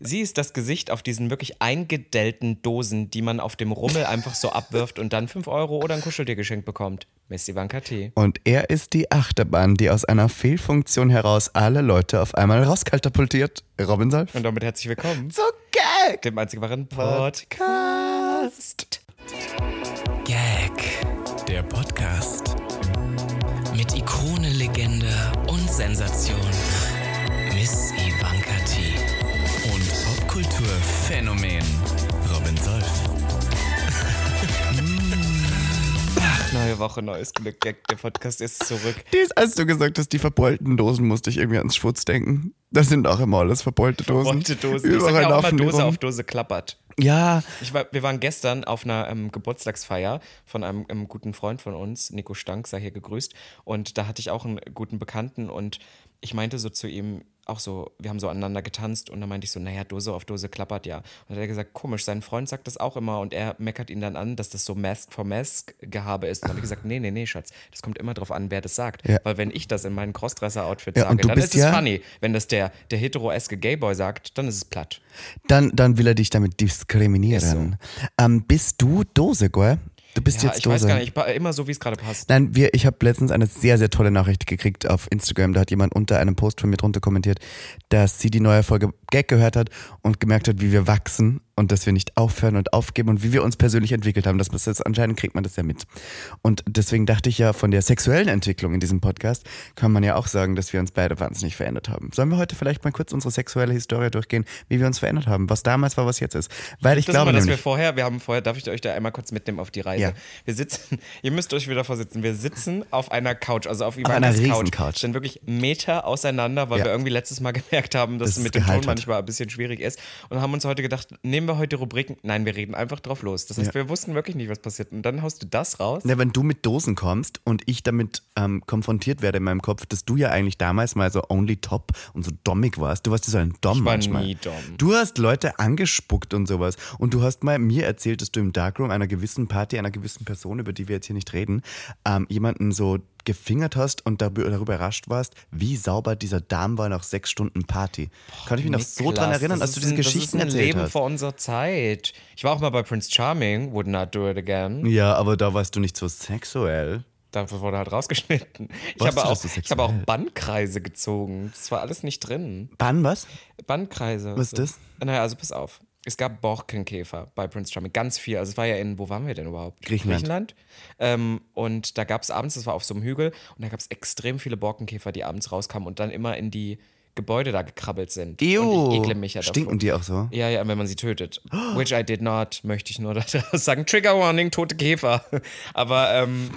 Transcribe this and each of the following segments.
sie ist das Gesicht auf diesen wirklich eingedellten Dosen, die man auf dem Rummel einfach so abwirft und dann 5 Euro oder ein Kuscheltier geschenkt bekommt. Miss Ivanka T. Und er ist die Achterbahn, die aus einer Fehlfunktion heraus alle Leute auf einmal rauskatapultiert. Robin Solf. Und damit herzlich willkommen So gag! dem einzig wahren Podcast. Gag, der Podcast. Mit Ikone, Legende und Sensation. Popkulturphänomen Robin Solf. Neue Woche, neues Glück. Gag, der Podcast ist zurück. Dies, als du gesagt hast, die verbeulten Dosen, musste ich irgendwie ans Schwutz denken. Das sind auch immer alles verbeulte Dosen. Rote Dosen. Ich Überall sag ja Dose rum. auf Dose klappert. Ja, Ich war, wir waren gestern auf einer ähm, Geburtstagsfeier von einem, einem guten Freund von uns, Nico Stank, sei hier gegrüßt. Und da hatte ich auch einen guten Bekannten und ich meinte so zu ihm, auch so, wir haben so aneinander getanzt und dann meinte ich so, naja, Dose auf Dose klappert ja. Und dann hat er gesagt, komisch, sein Freund sagt das auch immer und er meckert ihn dann an, dass das so Mask for Mask Gehabe ist. Und dann habe ich gesagt, nee, nee, nee, Schatz, das kommt immer drauf an, wer das sagt. Ja. Weil wenn ich das in meinem Crossdresser-Outfit Ja, sage, dann ist es ja- funny. Wenn das der, der heteroeske Gayboy sagt, dann ist es platt. dann, dann will er dich damit diskriminieren. Ähm, bist du Dose, gell? Du bist Ja, jetzt ich Dose. weiß gar nicht, immer so, wie es gerade passt. Nein, wir, ich habe letztens eine sehr, sehr tolle Nachricht gekriegt auf Instagram. Da hat jemand unter einem Post von mir drunter kommentiert, dass sie die neue Folge Gag gehört hat und gemerkt hat, wie wir wachsen und dass wir nicht aufhören und aufgeben und wie wir uns persönlich entwickelt haben. Das, das anscheinend kriegt man das ja mit. Und deswegen dachte ich ja, von der sexuellen Entwicklung in diesem Podcast kann man ja auch sagen, dass wir uns beide wahnsinnig verändert haben. Sollen wir heute vielleicht mal kurz unsere sexuelle Historie durchgehen, wie wir uns verändert haben, was damals war, was jetzt ist? Weil ich das glaube ist immer, dass wir nämlich, vorher, wir haben vorher, darf ich euch da einmal kurz mitnehmen auf die Reise? Ja. Wir sitzen, ihr müsst euch wieder vorsitzen, wir sitzen auf einer Couch, also auf einer Ivanas Riesencouch. Couch. Sind wirklich Meter auseinander, weil Ja. wir irgendwie letztes Mal gemerkt haben, dass Dass es mit dem Ton manchmal ein bisschen schwierig ist. Und haben uns heute gedacht, nehmen wir heute Rubriken? Nein, wir reden einfach drauf los. Das heißt, Ja. wir wussten wirklich nicht, was passiert. Und dann haust du das raus. Ne, wenn du mit Dosen kommst und ich damit ähm, konfrontiert werde in meinem Kopf, dass du ja eigentlich damals mal so only top und so dommig warst. Du warst ja so ein Dom Ich war manchmal. nie Dom. Du hast Leute angespuckt und sowas. Und du hast mal mir erzählt, dass du im Darkroom einer gewissen Party, einer gewissen Person, über die wir jetzt hier nicht reden, ähm, jemanden so gefingert hast und darüber, überrascht warst, wie sauber dieser Darm war nach sechs Stunden Party. Kann ich mich noch so dran erinnern, als du diese ein, Geschichten das ist ein erzählt Leben hast. vor unserer Zeit. Ich war auch mal bei Prince Charming, would not do it again. Ja, aber da warst du nicht so sexuell. Dafür wurde halt rausgeschnitten. Ich habe, auch, so ich habe auch sexuell? Bandkreise gezogen. Das war alles nicht drin. Bann was? Bandkreise. Was ist das? Naja, also pass auf. Es gab Borkenkäfer bei Prince Charming. Ganz viel. Also es war ja in, wo waren wir denn überhaupt? Griechenland. Griechenland. Ähm, und da gab es abends, das war auf so einem Hügel, und da gab es extrem viele Borkenkäfer, die abends rauskamen und dann immer in die Gebäude da gekrabbelt sind. Und ich ekle mich ja. Stinken die auch so? Ja, ja, wenn man sie tötet. Which I did not, möchte ich nur daraus sagen. Trigger Warning, tote Käfer. Aber, ähm,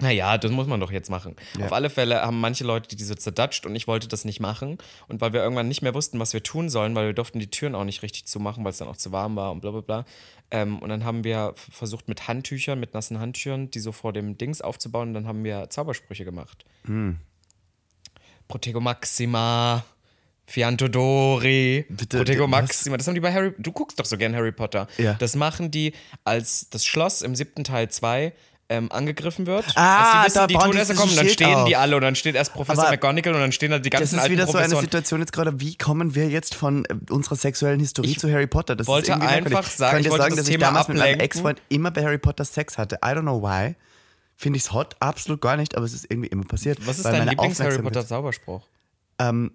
naja, das muss man doch jetzt machen. Auf alle Fälle haben manche Leute die so zerdatscht und ich wollte das nicht machen. Und weil wir irgendwann nicht mehr wussten, was wir tun sollen, weil wir durften die Türen auch nicht richtig zumachen, weil es dann auch zu warm war und bla bla bla. Ähm, und dann haben wir versucht mit Handtüchern, mit nassen Handtüchern, die so vor dem Dings aufzubauen. Und dann haben wir Zaubersprüche gemacht. Protego Maxima, Fianto Dori, Bitte, Protego? Maxima. Das haben die bei Harry. Du guckst doch so gern Harry Potter. Ja. Das machen die, als das Schloss im siebten Teil 2 ähm, angegriffen wird. Ah, als die da wissen, die bauen die Todesser kommen, dann stehen die auf. alle und dann steht erst Professor Aber McGonagall und dann stehen da die ganzen Das ist alten wieder so eine. Situation jetzt gerade, wie kommen wir jetzt von äh, unserer sexuellen Historie Ich zu Harry Potter? Das wollte einfach sagen, ich ich wollte sagen, das dass ich Thema damals mit meinem ablenken. Ex-Freund immer bei Harry Potter Sex hatte. I don't know why. Finde ich's hot? Absolut gar nicht, aber es ist irgendwie immer passiert. Was ist dein Lieblings-Harry Aufmerksamkeit- Potter Zauberspruch? Ähm,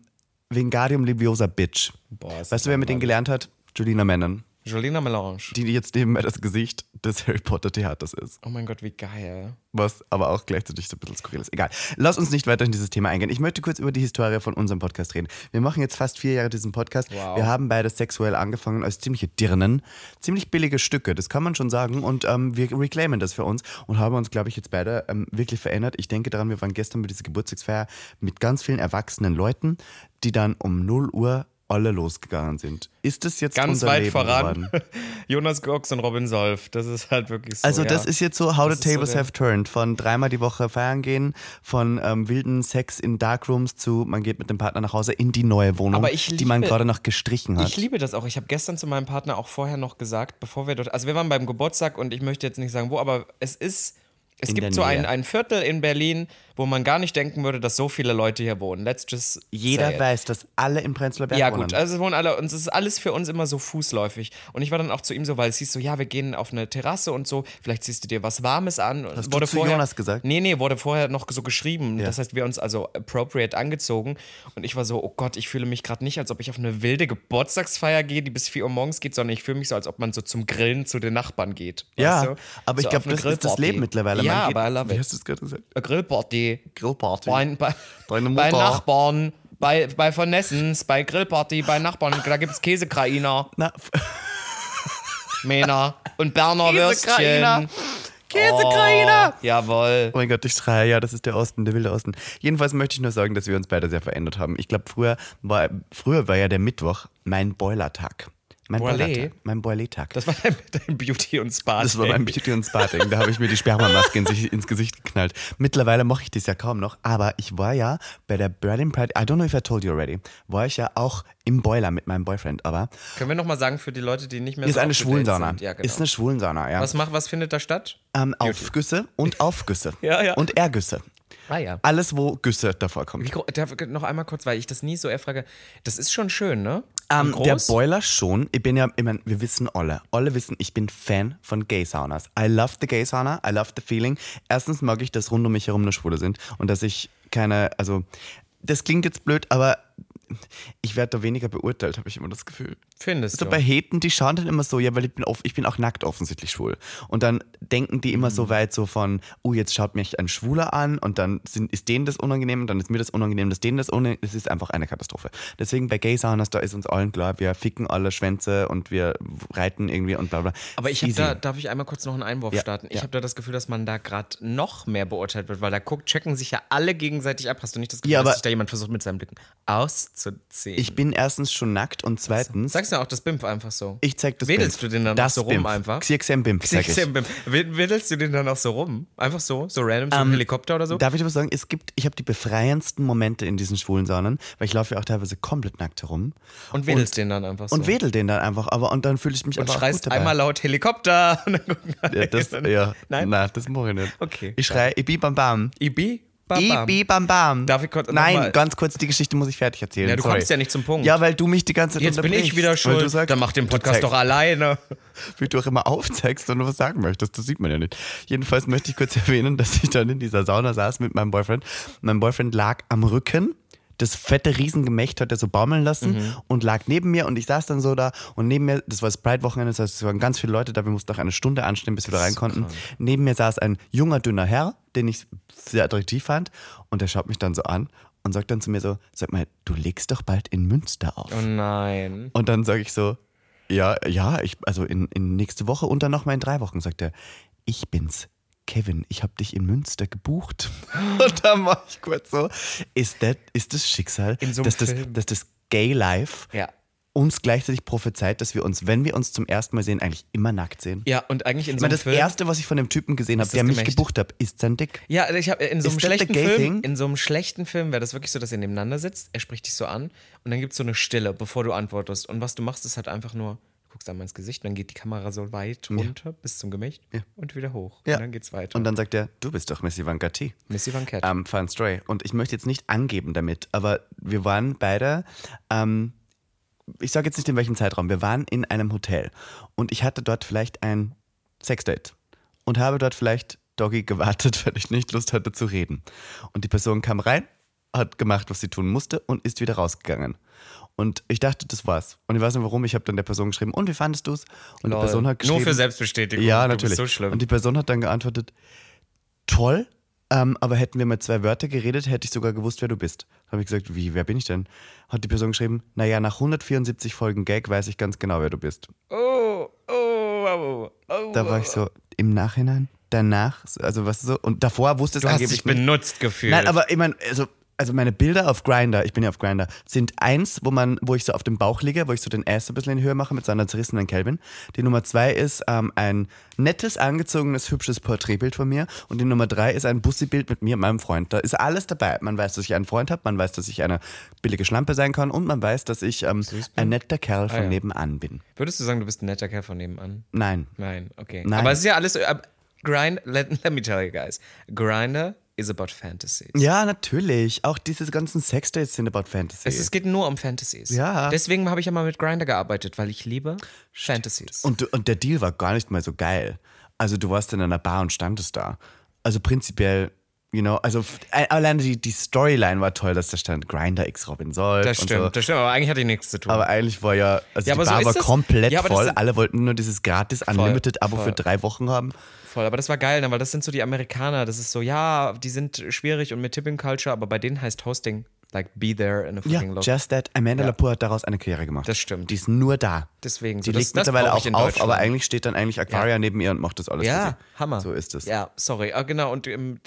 Wingardium Leviosa Bitch. Boah, Weißt du, wer mit denen gelernt hat? Julina Menon. Jolina Melange. Die jetzt nebenbei das Gesicht des Harry Potter Theaters ist. Oh mein Gott, wie geil. was aber auch gleichzeitig so ein bisschen skurril ist. Egal. Lass uns nicht weiter in dieses Thema eingehen. Ich möchte kurz über die Historie von unserem Podcast reden. Wir machen jetzt fast vier Jahre diesen Podcast. Wow. Wir haben beide sexuell angefangen als ziemliche Dirnen. Ziemlich billige Stücke, das kann man schon sagen. Und ähm, wir reclaimen das für uns und haben uns, glaube ich, jetzt beide ähm, wirklich verändert. Ich denke daran, wir waren gestern bei dieser Geburtstagsfeier mit ganz vielen erwachsenen Leuten, die dann um 0 Uhr alle losgegangen sind. Ist das jetzt Ganz unser weit Leben voran. geworden? Jonas Gox und Robin Solf. Das ist halt wirklich so. Also das ja. ist jetzt so How Das the so Tables der- have turned. Von dreimal die Woche feiern gehen, von ähm, wilden Sex in Darkrooms zu man geht mit dem Partner nach Hause in die neue Wohnung, ich die man liebe- gerade noch gestrichen hat. Ich liebe das auch. Ich habe gestern zu meinem Partner auch vorher noch gesagt, bevor wir dort. Also wir waren beim Geburtstag und ich möchte jetzt nicht sagen wo, aber es ist. Es In gibt so ein, ein Viertel in Berlin, wo man gar nicht denken würde, dass so viele Leute hier wohnen. Let's just Jeder weiß, dass alle im Prenzlauer Berg Ja, wohnen. gut, also es wohnen alle und es ist alles für uns immer so fußläufig. Und ich war dann auch zu ihm so, weil es hieß so, ja, wir gehen auf eine Terrasse und so, vielleicht ziehst du dir was Warmes an. Und Hast du zu Jonas gesagt? Nee, nee, wurde vorher noch so geschrieben. Das heißt, wir uns also appropriate angezogen. Und ich war so, oh Gott, ich fühle mich gerade nicht, als ob ich auf eine wilde Geburtstagsfeier gehe, die bis 4 Uhr morgens geht, sondern ich fühle mich so, als ob man so zum Grillen zu den Nachbarn geht. ja, aber ich So glaube, auf eine das ist das Grillparty. Leben mittlerweile. Ja, aber I love Wie it. hast du es gerade gesagt? Eine Grillparty. Grillparty. Bei, bei, Deine bei Mutter. Nachbarn, bei, bei Von Nessens, bei Grillparty, bei Nachbarn, da gibt es Käsekrainer, Na, Mena und Berner Käsekrainer. Würstchen. Käsekrainer! Oh, jawohl. Oh mein Gott, ich schreie, ja, das ist der Osten, der wilde Osten. Jedenfalls möchte ich nur sagen, dass wir uns beide sehr verändert haben. Ich glaube, früher war, früher war ja der Mittwoch mein Boilertag. Mein? Boilertag. Mein Boilertag. Das war dein, dein Beauty- und Spa. Das war mein Beauty- und Spa-Ding. Da habe ich mir die Spermamaske ins, ins Gesicht geknallt. Mittlerweile mache ich das ja kaum noch, aber ich war ja bei der Berlin Pride, I don't know if I told you already, war ich ja auch im Boiler mit meinem Boyfriend, aber Können wir nochmal sagen für die Leute, die nicht mehr ist so eine Schwulensauna. sind? Ja, genau. Ist eine Schwulensauna, ja. was, macht, was findet da statt? ähm, Aufgüsse und Aufgüsse. Ja, ja. Und Ergüsse. Ah ja. Alles, wo Güsse davor kommen. Wie, noch einmal kurz, weil ich das nie so erfrage. Das ist schon schön, ne? Ähm, der? Boiler schon. Ich bin ja, ich mein, wir wissen alle. Alle wissen, ich bin Fan von Gay-Saunas. I love the Gay-Sauna. I love the feeling. Erstens mag ich, dass rund um mich herum nur Schwule sind und dass ich keine, also, das klingt jetzt blöd, aber ich werde da weniger beurteilt, habe ich immer das Gefühl. Findest So du? bei Heten, die schauen dann immer so, ja, weil ich bin, off, ich bin auch nackt offensichtlich schwul. Und dann denken die immer Mhm. so weit so von, oh, jetzt schaut mich ein Schwuler an und dann sind, ist denen das unangenehm und dann ist mir das unangenehm, dass denen das unangenehm Das ist einfach eine Katastrophe. Deswegen bei Gay Saunas, da ist uns allen klar, wir ficken alle Schwänze und wir reiten irgendwie und bla bla. Aber ich habe da, darf ich einmal kurz noch einen Einwurf Ja, starten? Ich ja. habe da das Gefühl, dass man da gerade noch mehr beurteilt wird, weil da guckt, checken sich ja alle gegenseitig ab. Hast du nicht das Gefühl, Ja, dass sich da jemand versucht, mit seinen Blicken auszuziehen? Ich bin erstens schon nackt und zweitens, Sagst du auch das Bimp einfach so? ich zeig das Wedelst Bimpf. du den dann das auch so rum Bimpf. einfach? Xixem Bimp, sag ich. Wedelst du den dann auch so rum? Einfach so? So random, so ein Ähm, Helikopter oder so? Darf ich aber sagen, es gibt, ich habe die befreiendsten Momente in diesen schwulen Saunen, weil ich laufe ja auch teilweise komplett nackt herum. und wedelst den dann einfach so. Und wedel den dann einfach, aber und dann fühle ich mich und aber auch schreist einmal laut Helikopter. Und dann gucken alle Ja, das, ja. Nein? Nein, das mache ich nicht. Okay. Ich schreie Ibi Bam Bam. Ibi? Bam, bam. Ibi Bam Bam. Darf ich kurz Nein, ganz kurz, die Geschichte muss ich fertig erzählen. Ja, du Sorry. kommst ja nicht zum Punkt. Ja, weil du mich die ganze Zeit Jetzt bin ich wieder schuld. Du sagst, Dann mach den Podcast doch alleine. wie du auch immer aufzeigst und du was sagen möchtest. Das sieht man ja nicht. Jedenfalls möchte ich kurz erwähnen, dass ich dann in dieser Sauna saß mit meinem Boyfriend. Mein Boyfriend lag am Rücken. Das fette Riesengemächt hat er so baumeln lassen Mhm. und lag neben mir und ich saß dann so da und neben mir, das war das Pride-Wochenende, das heißt, es waren ganz viele Leute da, wir mussten auch eine Stunde anstehen, bis wir da rein konnten. Neben mir saß ein junger, dünner Herr, den ich sehr attraktiv fand und der schaut mich dann so an und sagt dann zu mir so, sag mal, du legst doch bald in Münster auf. Oh nein. Und dann sage ich so, ja, ja, ich, also in, in nächste Woche und dann nochmal in drei Wochen, sagt er, ich bin's. Kevin, ich habe dich in Münster gebucht. Und dann war ich kurz so, ist das, ist das Schicksal, so dass, das, dass das Gay Life Ja. uns gleichzeitig prophezeit, dass wir uns, wenn wir uns zum ersten Mal sehen, eigentlich immer nackt sehen? Ja, und eigentlich in Ich so meine, einem das Film. Erste, was ich von dem Typen gesehen habe, der das mich Gemächt? gebucht hat, ist sein Dick. Ja, ich habe in so einem schlechten Film, in so einem schlechten Film wäre das wirklich so, dass ihr nebeneinander sitzt, er spricht dich so an und dann gibt es so eine Stille, bevor du antwortest. Und was du machst, ist halt einfach nur, guckst einmal ins Gesicht, dann geht die Kamera so weit runter bis zum Gemächt und wieder hoch. Ja. Und dann geht's weiter. Und dann sagt er, du bist doch Miss Ivanka T. Missy Van Cat. ähm, Fun Stray. Und ich möchte jetzt nicht angeben damit, aber wir waren beide, ähm, ich sage jetzt nicht in welchem Zeitraum, wir waren in einem Hotel und ich hatte dort vielleicht ein Sexdate und habe dort vielleicht Doggy gewartet, weil ich nicht Lust hatte zu reden. Und die Person kam rein, hat gemacht, was sie tun musste und ist wieder rausgegangen. Und ich dachte, das war's. Und ich weiß nicht warum, ich habe dann der Person geschrieben, und wie fandest du's? Und Lol. die Person hat geschrieben, Nur für Selbstbestätigung. ja, Du natürlich. so schlimm. Und die Person hat dann geantwortet, toll, ähm, aber hätten wir mal zwei Wörter geredet, hätte ich sogar gewusst, wer du bist. Da habe ich gesagt, wie, wer bin ich denn? Hat die Person geschrieben, naja, nach 174 Folgen Gag weiß ich ganz genau, wer du bist. oh, oh, oh, oh. Da war ich so, im Nachhinein, danach, also was so, und davor wusste es Du hast angeblich dich nicht. benutzt gefühlt. Nein, aber ich meine, also, also meine Bilder auf Grinder, ich bin ja auf Grinder, sind eins, wo man, wo ich so auf dem Bauch liege, wo ich so den Ass ein bisschen in Höhe mache mit so einer zerrissenen Kelvin. Die Nummer zwei ist ähm, ein nettes, angezogenes, hübsches Porträtbild von mir. Und die Nummer drei ist ein Bussi-Bild mit mir und meinem Freund. Da ist alles dabei. Man weiß, dass ich einen Freund habe, man weiß, dass ich eine billige Schlampe sein kann und man weiß, dass ich ähm, ein netter Kerl von Ah, ja. nebenan bin. Würdest du sagen, du bist ein netter Kerl von nebenan? Nein. Nein, okay. Nein. Aber es ist ja alles. Äh, Grind, let, let me tell you guys. Grinder is about fantasies. Ja, natürlich. Auch diese ganzen Sexdates sind about Fantasy. Es, es geht nur um Fantasies. Ja. Deswegen habe ich ja mal mit Grinder gearbeitet, weil ich liebe Fantasies. und, und der Deal war gar nicht mal so geil. Also du warst in einer Bar und standest da. Also prinzipiell, you know, also äh, alleine die, die Storyline war toll, dass da stand Grinder X Robin Solf. das stimmt, So. das stimmt, aber eigentlich hatte ich nichts zu tun. Aber eigentlich war ja, also Ja, die so Bar ist war das- komplett Ja, voll. Alle wollten nur dieses gratis Unlimited-Abo für drei Wochen haben. Voll, aber das war geil, ne? weil das sind so die Amerikaner. Das ist so, ja, die sind schwierig und mit Tipping Culture, aber bei denen heißt Hosting like be there in a Ja, fucking look. just that. Amanda Ja. Lepore hat daraus eine Karriere gemacht. Das stimmt. Die ist nur da. Deswegen, Die so, das- legt das mittlerweile brauch auch auf, aber eigentlich steht dann eigentlich Aquaria neben ihr und macht das alles ja, sie. Hammer. So ist es. Ja, sorry. Ah, genau, und ähm,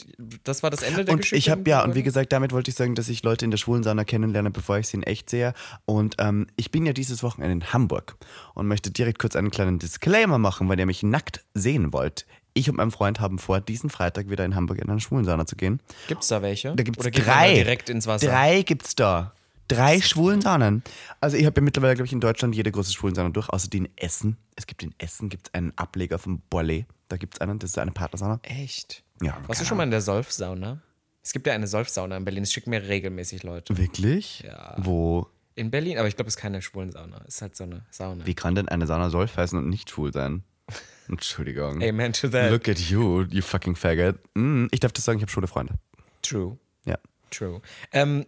das war das Ende der Und Geschichte. ich habe ja, und wie gesagt, damit wollte ich sagen, dass ich Leute in der schwulen Sauna kennenlerne, bevor ich sie in echt sehe. Und ähm, ich bin ja dieses Wochenende in Hamburg und möchte direkt kurz einen kleinen Disclaimer machen, weil ihr mich nackt sehen wollt. Ich und mein Freund haben vor, diesen Freitag wieder in Hamburg in eine schwulen Sauna zu gehen. Gibt's da welche? Da gibt Oder es drei. direkt ins Wasser? Drei gibt's da. Drei schwulen Saunen. Also ich habe ja mittlerweile, glaube ich, in Deutschland jede große schwulen Sauna durch, außer die in Essen. Es gibt in Essen gibt's einen Ableger vom Borlé. Da gibt's einen, das ist eine Partnersauna. Echt? Ja, Warst du schon mal in der Solf-Sauna? Es gibt ja eine Solf-Sauna in Berlin. Es schicken mir regelmäßig Leute. Wirklich? Ja. Wo? In Berlin, aber ich glaube, es ist keine schwulen Sauna. Es ist halt so eine Sauna. Wie kann denn eine Sauna Solf heißen und nicht schwul sein? Entschuldigung. Amen to that. Look at you, you fucking faggot. Mm, ich darf das sagen, ich habe schwule Freunde. True. Ja. True. Ähm,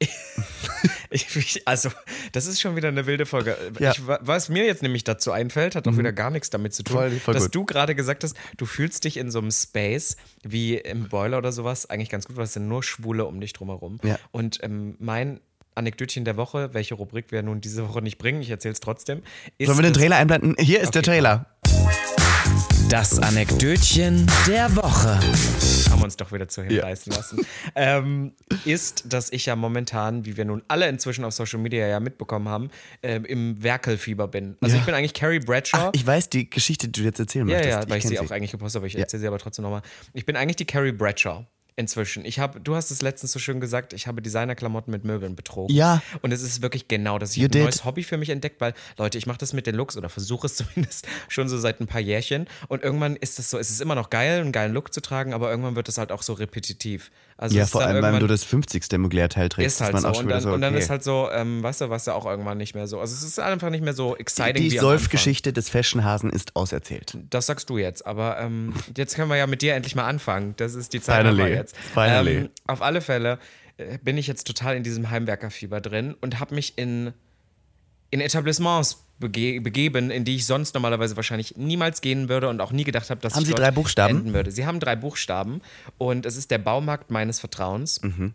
ich, also, das ist schon wieder eine wilde Folge. Ja. Ich, was mir jetzt nämlich dazu einfällt, hat auch wieder gar nichts damit zu tun, Voll- voll dass gut. du gerade gesagt hast, du fühlst dich in so einem Space wie im Boiler oder sowas eigentlich ganz gut, weil es sind nur Schwule um dich drumherum. Ja. Und ähm, mein Anekdötchen der Woche, welche Rubrik wir nun diese Woche nicht bringen, ich erzähle es trotzdem. Sollen wir den Trailer einblenden? Hier ist der Okay. Trailer. Das Anekdötchen der Woche. haben wir uns doch wieder zu hinreißen lassen, ähm, ist, dass ich ja momentan, wie wir nun alle inzwischen auf Social Media ja mitbekommen haben, ähm, im Werkelfieber bin. Also Ja. ich bin eigentlich Carrie Bradshaw. Ach, ich weiß die Geschichte, die du jetzt erzählen ja, möchtest. ja, weil ich, sie auch eigentlich gepostet habe, ich Ja. erzähle sie aber trotzdem nochmal. Ich bin eigentlich die Carrie Bradshaw. Inzwischen. Ich habe, du hast es letztens so schön gesagt, ich habe Designerklamotten mit Möbeln betrogen. Ja. Und es ist wirklich genau das. Ich habe ein did. neues Hobby für mich entdeckt, weil, Leute, ich mache das mit den Looks oder versuche es zumindest schon so seit ein paar Jährchen. Und irgendwann ist es so, es ist immer noch geil, einen geilen Look zu tragen, aber irgendwann wird es halt auch so repetitiv. Also Ja, vor allem, wenn du das 50. Mugler-Teil trägst, ist halt so. auch schon Und wieder dann, so, okay. und dann ist halt so, ähm, weißt du, was ja auch irgendwann nicht mehr so. Also es ist einfach nicht mehr so exciting die Anfang. Solf-Geschichte des Fashionhasen ist auserzählt. Das sagst du jetzt, aber ähm, jetzt können wir ja mit dir endlich mal anfangen. Das ist die Zeit Finally. Jetzt. Finally. Ähm, auf alle Fälle äh, bin ich jetzt total in diesem Heimwerkerfieber drin und habe mich in, in Etablissements bege begeben, in die ich sonst normalerweise wahrscheinlich niemals gehen würde und auch nie gedacht habe, dass Haben ich Sie dort drei Buchstaben? enden würde. Sie haben drei Buchstaben und es ist der Baumarkt meines Vertrauens. Mhm.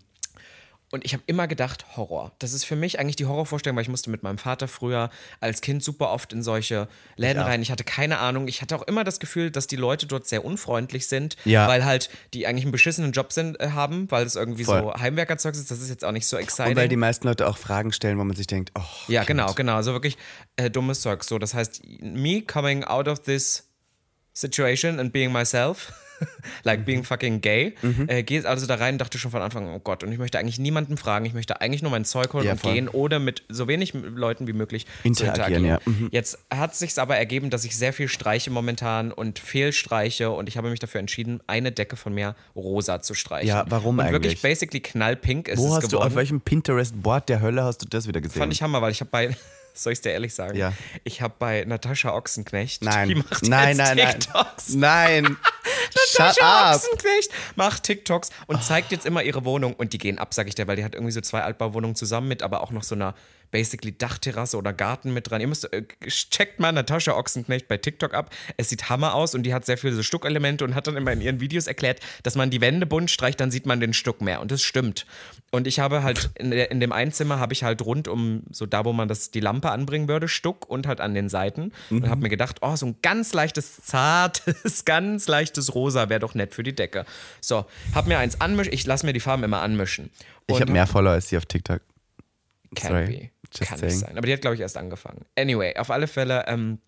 Und ich habe immer gedacht, Horror. Das ist für mich eigentlich die Horrorvorstellung, weil ich musste mit meinem Vater früher als Kind super oft in solche Läden rein. Ich hatte keine Ahnung. Ich hatte auch immer das Gefühl, dass die Leute dort sehr unfreundlich sind, Ja. weil halt die eigentlich einen beschissenen Job sind, äh, haben, weil es irgendwie Voll. so Heimwerkerzeug ist. Das ist jetzt auch nicht so exciting. Und weil die meisten Leute auch Fragen stellen, wo man sich denkt, oh, Ja, Kind. genau, genau. Also wirklich äh, dummes Zeug. So, das heißt, me coming out of this situation and being myself, like being fucking gay, äh, geht also da rein und dachte schon von Anfang an, oh Gott, und ich möchte eigentlich niemanden fragen, ich möchte eigentlich nur mein Zeug holen Ja, und voll. gehen oder mit so wenig Leuten wie möglich Interagieren, interagieren. ja. Mhm. Jetzt hat sich aber ergeben, dass ich sehr viel streiche momentan und fehlstreiche und ich habe mich dafür entschieden, eine Decke von mir rosa zu streichen. Ja, warum und eigentlich? wirklich basically knallpink ist Wo es hast du, geworden. auf welchem Pinterest-Board der Hölle hast du das wieder gesehen? Fand ich Hammer, weil ich habe bei, soll ich es dir ehrlich sagen? Ja. Ich habe bei Natascha Ochsenknecht, nein, die macht nein, jetzt nein, nein, TikToks. nein, shut Natascha. Ochsenknecht macht TikToks und zeigt jetzt immer ihre Wohnung und die gehen ab, sag ich dir, weil die hat irgendwie so zwei Altbauwohnungen zusammen mit, aber auch noch so einer basically Dachterrasse oder Garten mit dran. Ihr müsst, äh, checkt mal Natascha Ochsenknecht bei TikTok ab. Es sieht Hammer aus und die hat sehr viele so Stuckelemente und hat dann immer in ihren Videos erklärt, dass man die Wände bunt streicht, dann sieht man den Stuck mehr und das stimmt. Und ich habe halt in, der, in dem Einzimmer habe ich halt rund um so da, wo man das die Lampe anbringen würde, Stuck und halt an den Seiten und habe mir gedacht, oh, so ein ganz leichtes zartes, ganz leichtes Rosa wäre doch nett für die Decke. So, hab mir eins anmischen, ich lasse mir die Farben immer anmischen. Ich Und habe mehr Follower als sie auf TikTok. Can Sorry. be. Just Kann nicht sein. Aber die hat, glaube ich, erst angefangen. Anyway, auf alle Fälle ähm,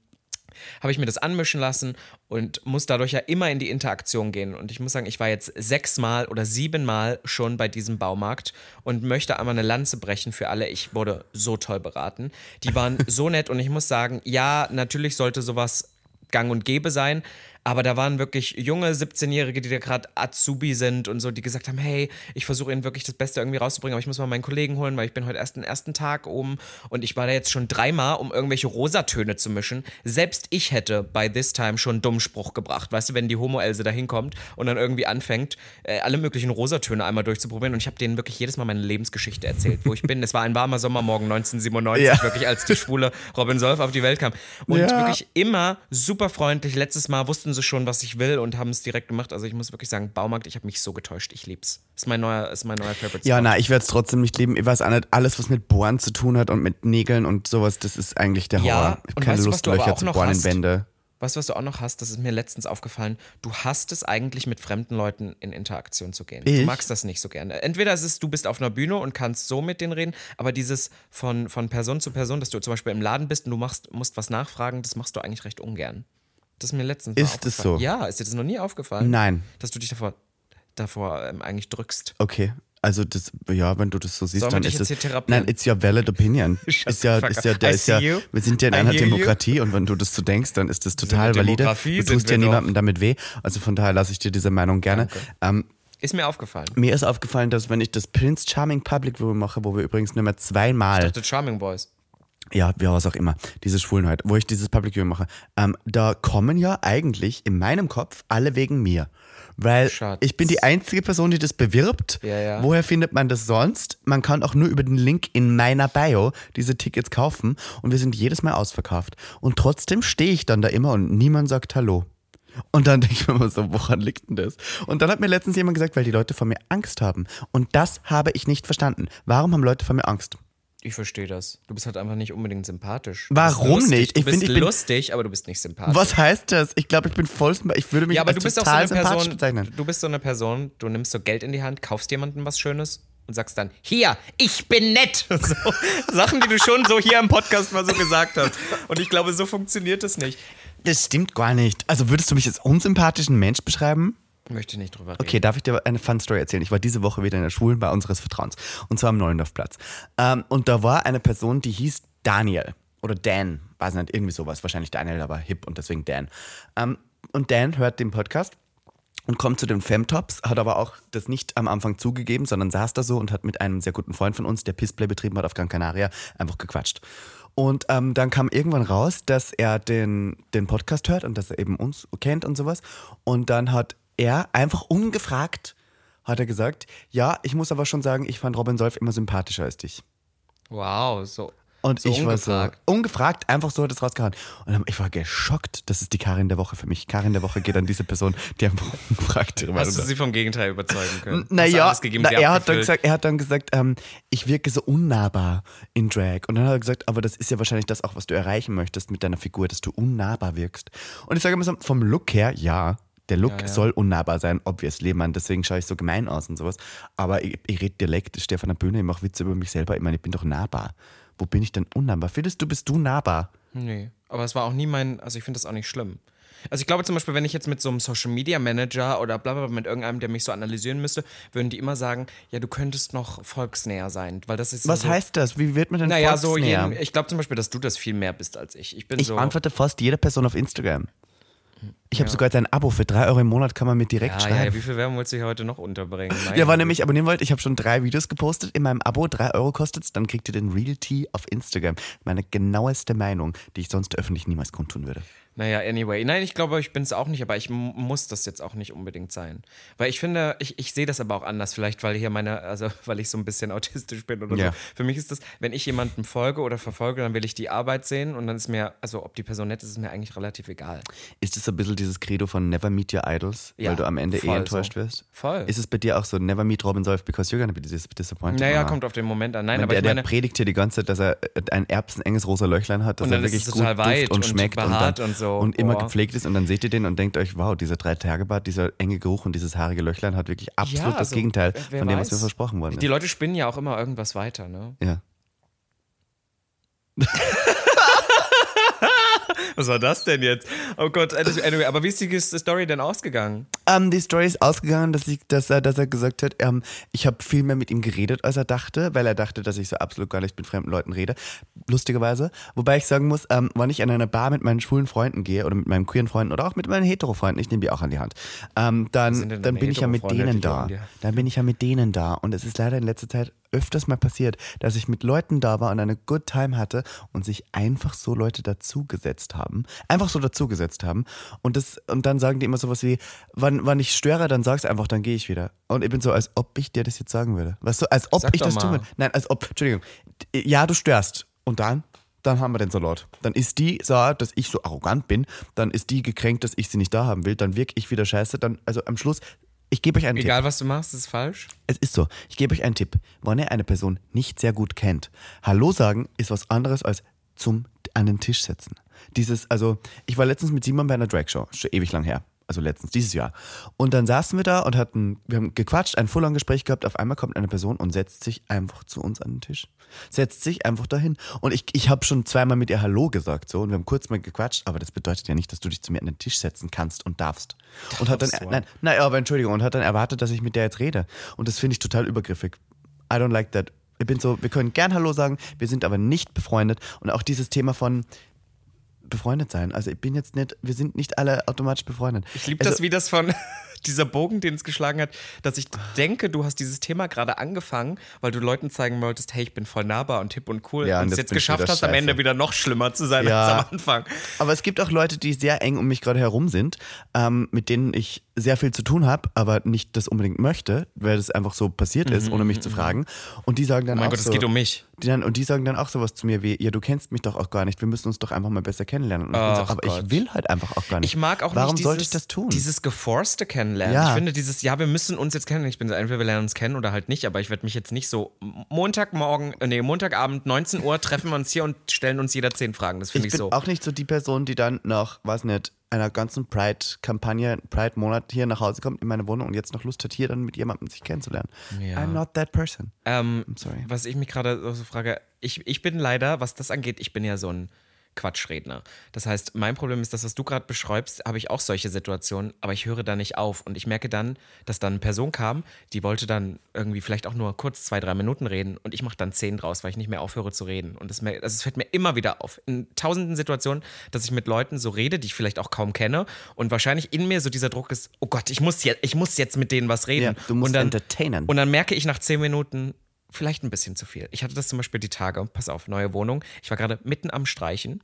habe ich mir das anmischen lassen und muss dadurch ja immer in die Interaktion gehen. Und ich muss sagen, ich war jetzt sechsmal oder siebenmal schon bei diesem Baumarkt und möchte einmal eine Lanze brechen für alle. Ich wurde so toll beraten. Die waren so nett und ich muss sagen, ja, natürlich sollte sowas gang und gäbe sein. Aber da waren wirklich junge 17-Jährige, die da gerade Azubi sind und so, die gesagt haben, hey, ich versuche ihnen wirklich das Beste irgendwie rauszubringen, aber ich muss mal meinen Kollegen holen, weil ich bin heute erst den ersten Tag oben und ich war da jetzt schon dreimal, um irgendwelche Rosatöne zu mischen. Selbst ich hätte bei This Time schon einen dummen Spruch gebracht. Weißt du, wenn die Homo-Else da hinkommt und dann irgendwie anfängt, äh, alle möglichen Rosatöne einmal durchzuprobieren und ich habe denen wirklich jedes Mal meine Lebensgeschichte erzählt, wo ich bin. Es war ein warmer Sommermorgen 1997, Ja. wirklich, als die schwule Robin Solf auf die Welt kam. Und Ja. wirklich immer super freundlich. Letztes Mal wussten sie schon, was ich will und haben es direkt gemacht. Also ich muss wirklich sagen, Baumarkt, ich habe mich so getäuscht. Ich lieb's. Ist mein neuer, ist mein neuer Favorite Ja, na, ich werde es trotzdem nicht lieben. Ich weiß auch nicht, alles, was mit Bohren zu tun hat und mit Nägeln und sowas, das ist eigentlich der Ja, Horror. Ich und habe keine weißt du, Lust, du Löcher zu noch bohren in? Wände. Weißt du, was du auch noch hast? Das ist mir letztens aufgefallen. Du hast es eigentlich mit fremden Leuten in Interaktion zu gehen. Du Ich? magst das nicht so gerne. Entweder ist es, du bist auf einer Bühne und kannst so mit denen reden, aber dieses von, von Person zu Person, dass du zum Beispiel im Laden bist und du machst, musst was nachfragen, das machst du eigentlich recht ungern. Das ist mir letztens Ist es so? Ja, ist dir das noch nie aufgefallen? Nein. Dass du dich davor, davor ähm, eigentlich drückst. Okay. Also das, ja, wenn du das so siehst, dann ist therapieren? Nein, it's your valid opinion. Ist ja, ist ja, der I ist ja, you. wir sind ja in I einer hear you. Demokratie und wenn du das so denkst, dann ist das total valide. Du tust ja niemandem damit weh. Also von daher lasse ich dir diese Meinung gerne. Ähm, Ist mir aufgefallen. mir ist aufgefallen, dass wenn ich das Prince Charming Public Review mache, wo wir übrigens nur mehr zweimal The Charming Boys. Ja, wie was auch immer, diese Schwulenheit, wo ich dieses Public Viewing mache, ähm, da kommen ja eigentlich in meinem Kopf alle wegen mir. Weil Schatz. ich bin die einzige Person, die das bewirbt. Ja, ja. Woher findet man das sonst? Man kann auch nur über den Link in meiner Bio diese Tickets kaufen und wir sind jedes Mal ausverkauft. Und trotzdem stehe ich dann da immer und niemand sagt Hallo. Und dann denke ich mir immer so, woran liegt denn das? Und dann hat mir letztens jemand gesagt, weil die Leute vor mir Angst haben. Und das habe ich nicht verstanden. Warum haben Leute vor mir Angst? Ich verstehe das. Du bist halt einfach nicht unbedingt sympathisch. Warum du bist lustig. nicht? Du Ich bist finde, ich bin- lustig, aber du bist nicht sympathisch. Was heißt das? Ich glaube, ich bin voll. Ich würde mich Ja, aber als du bist auch so total eine sympathisch Person. bezeichnen. Du bist so eine Person, du nimmst so Geld in die Hand, kaufst jemandem was Schönes und sagst dann, hier, ich bin nett. So, Sachen, die du schon so hier im Podcast mal so gesagt hast. Und ich glaube, so funktioniert es nicht. Das stimmt gar nicht. Also würdest du mich als unsympathischen Mensch beschreiben? Möchte ich nicht drüber reden. Okay, darf ich dir eine Fun Story erzählen? Ich war diese Woche wieder in der Schwulen bei unseres Vertrauens. Und zwar am Neulendorfplatz. Ähm, und da war eine Person, die hieß Daniel. Oder Dan. Weiß nicht, irgendwie sowas. Wahrscheinlich Daniel, aber hip und deswegen Dan. Ähm, und Dan hört den Podcast und kommt zu den Femtops, hat aber auch das nicht am Anfang zugegeben, sondern saß da so und hat mit einem sehr guten Freund von uns, der Pissplay betrieben hat auf Gran Canaria, einfach gequatscht. Und ähm, dann kam irgendwann raus, dass er den, den Podcast hört und dass er eben uns kennt und sowas. Und dann hat er einfach ungefragt, hat er gesagt, ja, ich muss aber schon sagen, ich fand Robin Solf immer sympathischer als dich. Wow, so. Und so ich war so ungefragt. ungefragt, einfach so hat es rausgehauen. Und ich war geschockt. Das ist die Karin der Woche für mich. Karin der Woche geht an diese Person, die einfach ungefragt ihre Hast du sie vom Gegenteil überzeugen können? Naja, na, er, hat dann gesagt, er hat dann gesagt, ähm, ich wirke so unnahbar in Drag. Und dann hat er gesagt, aber das ist ja wahrscheinlich das auch, was du erreichen möchtest mit deiner Figur, dass du unnahbar wirkst. Und ich sage immer so, vom Look her, ja, der Look Ja, ja. soll unnahbar sein, obviously, man, deswegen schaue ich so gemein aus und sowas. Aber ich, ich rede Dialekt, ich stehe auf einer Bühne, ich mache Witze über mich selber. Ich meine, ich bin doch nahbar. Wo bin ich denn unnahbar? Findest du, bist du nahbar? Nee, aber es war auch nie mein, also ich finde das auch nicht schlimm. Also ich glaube zum Beispiel, wenn ich jetzt mit so einem Social Media Manager oder bla bla mit irgendeinem, der mich so analysieren müsste, würden die immer sagen, ja, du könntest noch volksnäher sein, weil das ist Was so, heißt das? Wie wird man denn Naja, so volksnäher? jeden, ich glaube zum Beispiel, dass du das viel mehr bist als ich. Ich bin Ich so. antworte fast jeder Person auf Instagram. Ich habe Ja. sogar jetzt ein Abo für drei Euro im Monat, kann man mir direkt ja, schreiben. ja, wie viel Werbung du hier heute noch unterbringen? Meine Ja, Güte. mich abonnieren wollt, ich habe schon drei Videos gepostet in meinem Abo, drei Euro kostet's, dann kriegt ihr den Real Tea auf Instagram. Meine genaueste Meinung, die ich sonst öffentlich niemals kundtun würde. Naja, anyway. Nein, ich glaube, ich bin es auch nicht, aber ich muss das jetzt auch nicht unbedingt sein. Weil ich finde, ich, ich sehe das aber auch anders, vielleicht, weil hier meine, also weil ich so ein bisschen autistisch bin oder Ja. so. Für mich ist das, wenn ich jemanden folge oder verfolge, dann will ich die Arbeit sehen und dann ist mir, also ob die Person nett ist, ist mir eigentlich relativ egal. Ist es so ein bisschen dieses Credo von Never Meet Your Idols, Ja, weil du am Ende eh enttäuscht so. wirst? Voll. Ist es bei dir auch so, Never Meet Robin Solf because you're gonna be dis disappointed? Naja, kommt auf den Moment an. Nein, aber der, ich der meine, predigt hier die ganze Zeit, dass er ein erbsenenges rosa Löchlein hat, dass Und er wirklich gut duft und und schmeckt und, dann, und so. und immer Boah. gepflegt ist und dann seht ihr den und denkt euch, wow, dieser drei Tage Bart, dieser enge Geruch und dieses haarige Löchlein hat wirklich absolut das also, Gegenteil wer- wer von dem, was mir weiß. versprochen worden die. Leute spinnen ja auch immer irgendwas weiter, ne? Ja. Was war das denn jetzt? Oh Gott, anyway, aber wie ist die Story denn ausgegangen? Ähm, die Story ist ausgegangen, dass, ich, dass, er, dass er gesagt hat, ähm, ich habe viel mehr mit ihm geredet, als er dachte, weil er dachte, dass ich so absolut gar nicht mit fremden Leuten rede. Lustigerweise. Wobei ich sagen muss, ähm, wenn ich in eine Bar mit meinen schwulen Freunden gehe oder mit meinen queeren Freunden oder auch mit meinen hetero-Freunden, ich nehme die auch an die Hand, ähm, dann, dann bin ich ja mit denen da. Dann bin ich ja mit denen da. Und es ist leider in letzter Zeit öfters mal passiert, dass ich mit Leuten da war und eine Good Time hatte und sich einfach so Leute dazugesetzt haben. Einfach so dazugesetzt haben. Und, das, und dann sagen die immer sowas wie, wann, wann ich störe, dann sag's einfach, dann gehe ich wieder. Und ich bin so, als ob ich dir das jetzt sagen würde. Weißt du, als ob Sag ich das tun würde. Nein, als ob, Entschuldigung. Ja, du störst. Und dann? Dann haben wir den Salat. Dann ist die so, dass ich so arrogant bin. Dann ist die gekränkt, dass ich sie nicht da haben will. Dann wirke ich wieder scheiße. Dann, also am Schluss ich gebe euch einen Egal, Tipp. was du machst, ist falsch. Es ist so. Ich gebe euch einen Tipp. Wenn ihr eine Person nicht sehr gut kennt, Hallo sagen ist was anderes als zum an den Tisch setzen. Dieses, also, ich war letztens mit Simon bei einer Drag-Show, schon ewig lang her also letztens, dieses Jahr. Und dann saßen wir da und hatten, wir haben gequatscht, ein Full-on-Gespräch gehabt. Auf einmal kommt eine Person und setzt sich einfach zu uns an den Tisch. Setzt sich einfach dahin. Und ich, ich habe schon zweimal mit ihr Hallo gesagt, so, und wir haben kurz mal gequatscht, aber das bedeutet ja nicht, dass du dich zu mir an den Tisch setzen kannst und darfst. Und hat dann, nein, nein, aber Entschuldigung, und hat dann erwartet, dass ich mit der jetzt rede. Und das finde ich total übergriffig. I don't like that. Ich bin so, wir können gern Hallo sagen, wir sind aber nicht befreundet. Und auch dieses Thema von, befreundet sein. Also ich bin jetzt nicht, wir sind nicht alle automatisch befreundet. Ich liebe also, das, wie das von dieser Bogen, den es geschlagen hat, dass ich denke, du hast dieses Thema gerade angefangen, weil du Leuten zeigen wolltest, hey, ich bin voll nahbar und hip und cool ja, und es jetzt geschafft hast, am Ende wieder noch schlimmer zu sein ja. als am Anfang. Aber es gibt auch Leute, die sehr eng um mich gerade herum sind, ähm, mit denen ich sehr viel zu tun habe, aber nicht das unbedingt möchte, weil das einfach so passiert ist, mhm, ohne mich mhm, zu fragen. Und die sagen dann oh mein auch Gott, so, es geht um mich. Die dann, und die sagen dann auch sowas zu mir wie, ja, du kennst mich doch auch gar nicht, wir müssen uns doch einfach mal besser kennenlernen. Und ich so, aber Gott. ich will halt einfach auch gar nicht. Ich mag auch Warum nicht dieses, sollte ich das tun? dieses geforste Kennenlernen. Ja. Ich finde dieses, ja, wir müssen uns jetzt kennen. Ich bin so, entweder wir lernen uns kennen oder halt nicht, aber ich werde mich jetzt nicht so Montagmorgen, äh, nee, Montagabend, 19 Uhr treffen wir uns hier und stellen uns jeder zehn Fragen. Das finde ich, ich bin so. auch nicht so die Person, die dann nach, weiß nicht, einer ganzen Pride-Kampagne, Pride-Monat hier nach Hause kommt in meine Wohnung und jetzt noch Lust hat, hier dann mit jemandem sich kennenzulernen. Ja. I'm not that person. Ähm, I'm sorry. Was ich mich gerade so frage, ich, ich bin leider, was das angeht, ich bin ja so ein Quatschredner. Das heißt, mein Problem ist, das, was du gerade beschreibst, habe ich auch solche Situationen, aber ich höre da nicht auf. Und ich merke dann, dass dann eine Person kam, die wollte dann irgendwie vielleicht auch nur kurz zwei, drei Minuten reden und ich mache dann zehn draus, weil ich nicht mehr aufhöre zu reden. Und das, also es fällt mir immer wieder auf, in tausenden Situationen, dass ich mit Leuten so rede, die ich vielleicht auch kaum kenne und wahrscheinlich in mir so dieser Druck ist, oh Gott, ich muss jetzt, ich muss jetzt mit denen was reden. Ja, du musst und dann, entertainen. Und dann merke ich nach zehn Minuten, vielleicht ein bisschen zu viel. Ich hatte das zum Beispiel die Tage, pass auf, neue Wohnung. Ich war gerade mitten am Streichen,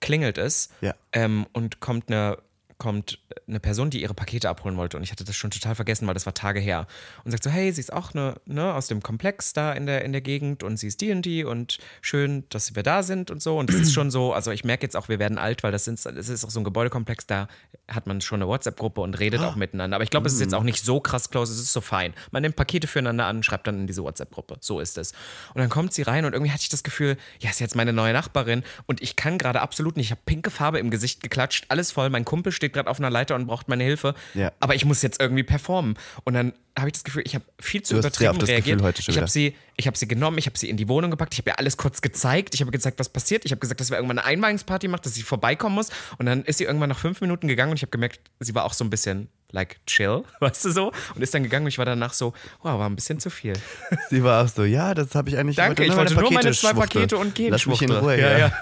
klingelt es Ja. ähm, und kommt eine, kommt eine Person, die ihre Pakete abholen wollte. Und ich hatte das schon total vergessen, weil das war Tage her. Und sagt so, hey, sie ist auch eine, ne, aus dem Komplex da in der, in der Gegend und sie ist die und die und schön, dass wir da sind und so. Und das ist schon so, also ich merke jetzt auch, wir werden alt, weil das, sind, das ist auch so ein Gebäudekomplex, da hat man schon eine WhatsApp-Gruppe und redet auch miteinander. Aber ich glaube, es ist jetzt auch nicht so krass close, es ist so fein. Man nimmt Pakete füreinander an, schreibt dann in diese WhatsApp-Gruppe. So ist es. Und dann kommt sie rein und irgendwie hatte ich das Gefühl, ja, ist jetzt meine neue Nachbarin und ich kann gerade absolut nicht. Ich habe pinke Farbe im Gesicht geklatscht, alles voll. Mein Kumpel steht gerade auf einer Leiter und braucht meine Hilfe. Ja. Aber ich muss jetzt irgendwie performen. Und dann habe ich das Gefühl, ich habe viel zu Du übertrieben reagiert. Gefühl heute schon ich habe sie, ich habe sie genommen, ich habe sie in die Wohnung gepackt, ich habe ihr alles kurz gezeigt, ich habe gezeigt, was passiert. Ich habe gesagt, dass wir irgendwann eine Einweihungsparty machen, dass sie vorbeikommen muss. Und dann ist sie irgendwann nach fünf Minuten gegangen und ich habe gemerkt, sie war auch so ein bisschen like chill, weißt du so, und ist dann gegangen und ich war danach so, wow, war ein bisschen zu viel. Sie war auch so, ja, das habe ich eigentlich. Danke, ich wollte nur meine zwei Pakete und gehen. Lass mich in. Ruhe, ja, ja. ja.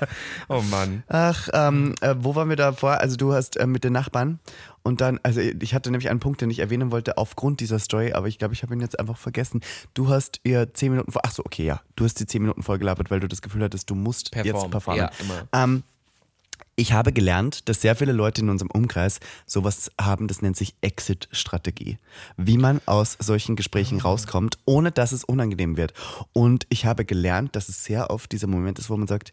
Oh Mann. Ach, ähm, äh, wo waren wir da vorher? Also du hast äh, mit den Nachbarn und dann, also ich hatte nämlich einen Punkt, den ich erwähnen wollte aufgrund dieser Story, aber ich glaube, ich habe ihn jetzt einfach vergessen. Du hast ihr zehn Minuten vor, ach so, okay, ja, du hast die zehn Minuten vollgelabert, weil du das Gefühl hattest, du musst jetzt Performen. performen. Ja, immer. Ähm, ich habe gelernt, dass sehr viele Leute in unserem Umkreis sowas haben, das nennt sich Exit-Strategie. Wie man aus solchen Gesprächen rauskommt, ohne dass es unangenehm wird. Und ich habe gelernt, dass es sehr oft dieser Moment ist, wo man sagt,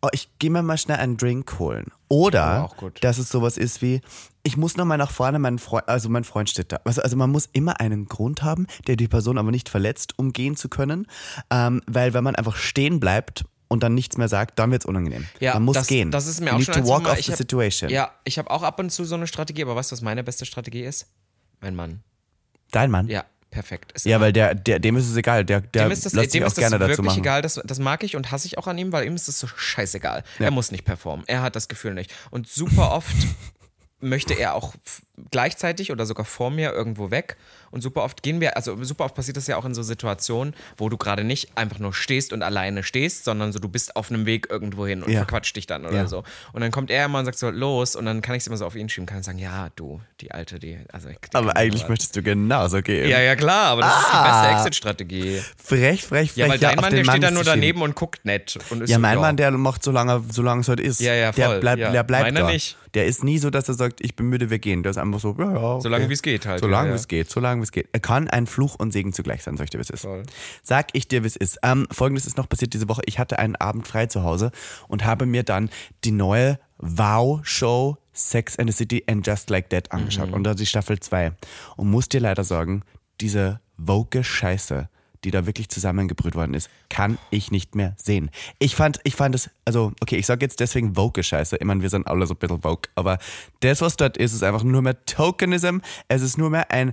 oh, ich gehe mir mal schnell einen Drink holen. Oder Oh, auch gut. dass es sowas ist wie, ich muss noch mal nach vorne, mein Freund, also mein Freund steht da. Also, also man muss immer einen Grund haben, der die Person aber nicht verletzt, um gehen zu können. Ähm, weil wenn man einfach stehen bleibt und dann nichts mehr sagt, dann wird es unangenehm. Ja, man muss das, gehen. Das ist mir you auch need schon to walk off the hab- situation. Ja, ich habe auch ab und zu so eine Strategie, aber weißt du, was meine beste Strategie ist? Mein Mann. Dein Mann? Ja, perfekt. Ist Ja, weil der, der, dem ist es egal. Der, der dem ist das, lässt dem auch ist das gerne dazu wirklich machen. egal. Das, das mag ich und hasse ich auch an ihm, weil ihm ist das so scheißegal. Er muss nicht performen. Er hat das Gefühl nicht. Und super oft möchte er auch gleichzeitig oder sogar vor mir irgendwo weg. Und super oft gehen wir, also super oft passiert das ja auch in so Situationen, wo du gerade nicht einfach nur stehst und alleine stehst, sondern so du bist auf einem Weg irgendwo hin und Ja. verquatscht dich dann oder Ja. so. Und dann kommt er immer und sagt so, los, und dann kann ich es immer so auf ihn schieben, kann sagen, ja, du, die Alte, die, also die Aber eigentlich möchtest du genauso gehen. Ja, ja, klar, aber das ist die Ah. beste Exit-Strategie. Frech, frech, frech. Ja, weil dein auf Mann, der steht da muss nur daneben und guckt nett. Und ist Ja, so, mein Mann, der macht so lange, so lange es halt ist. Ja, ja, Der voll, bleibt, ja. der bleibt Meiner da. nicht. Der ist nie so, dass er sagt, ich bin müde, wir gehen. Der ist einfach so, ja, ja. Okay. Solange wie es geht halt, Solange ja, wie ja. es geht, solange wie es geht. Er kann ein Fluch und Segen zugleich sein, sag ich dir, wie es ist. Voll. Sag ich dir, wie es ist. Ähm, Folgendes ist noch passiert diese Woche. Ich hatte einen Abend frei zu Hause und habe mir dann die neue Wow-Show Sex and the City and Just Like That angeschaut. Mhm. Und da die Staffel 2. Und muss dir leider sagen, diese woke Scheiße, die da wirklich zusammengebrüht worden ist, kann ich nicht mehr sehen. Ich fand, ich fand es, also, okay, ich sage jetzt deswegen woke Scheiße. Ich meine, wir sind alle so ein bisschen woke, aber das, was dort ist, ist einfach nur mehr Tokenism. Es ist nur mehr ein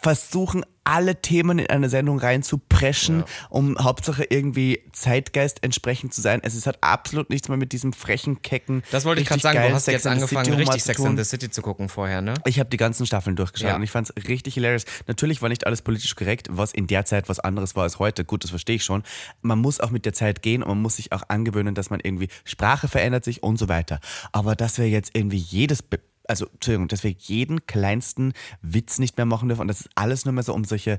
Versuchen, alle Themen in eine Sendung reinzupreschen, um Hauptsache irgendwie Zeitgeist entsprechend zu sein. Es ist, hat absolut nichts mehr mit diesem frechen, kecken. Das wollte ich gerade sagen, du hast Sex jetzt angefangen, City richtig Sex and the City zu gucken vorher, ne? Ich habe die ganzen Staffeln durchgeschaut Ja. und ich fand es richtig hilarious. Natürlich war nicht alles politisch korrekt, was in der Zeit was anderes war als heute. Gut, das verstehe ich schon. Man muss auch mit der Zeit gehen und man muss sich auch angewöhnen, dass man irgendwie Sprache verändert sich und so weiter. Aber dass wir jetzt irgendwie jedes also, Entschuldigung, dass wir jeden kleinsten Witz nicht mehr machen dürfen und das ist alles nur mehr so um solche,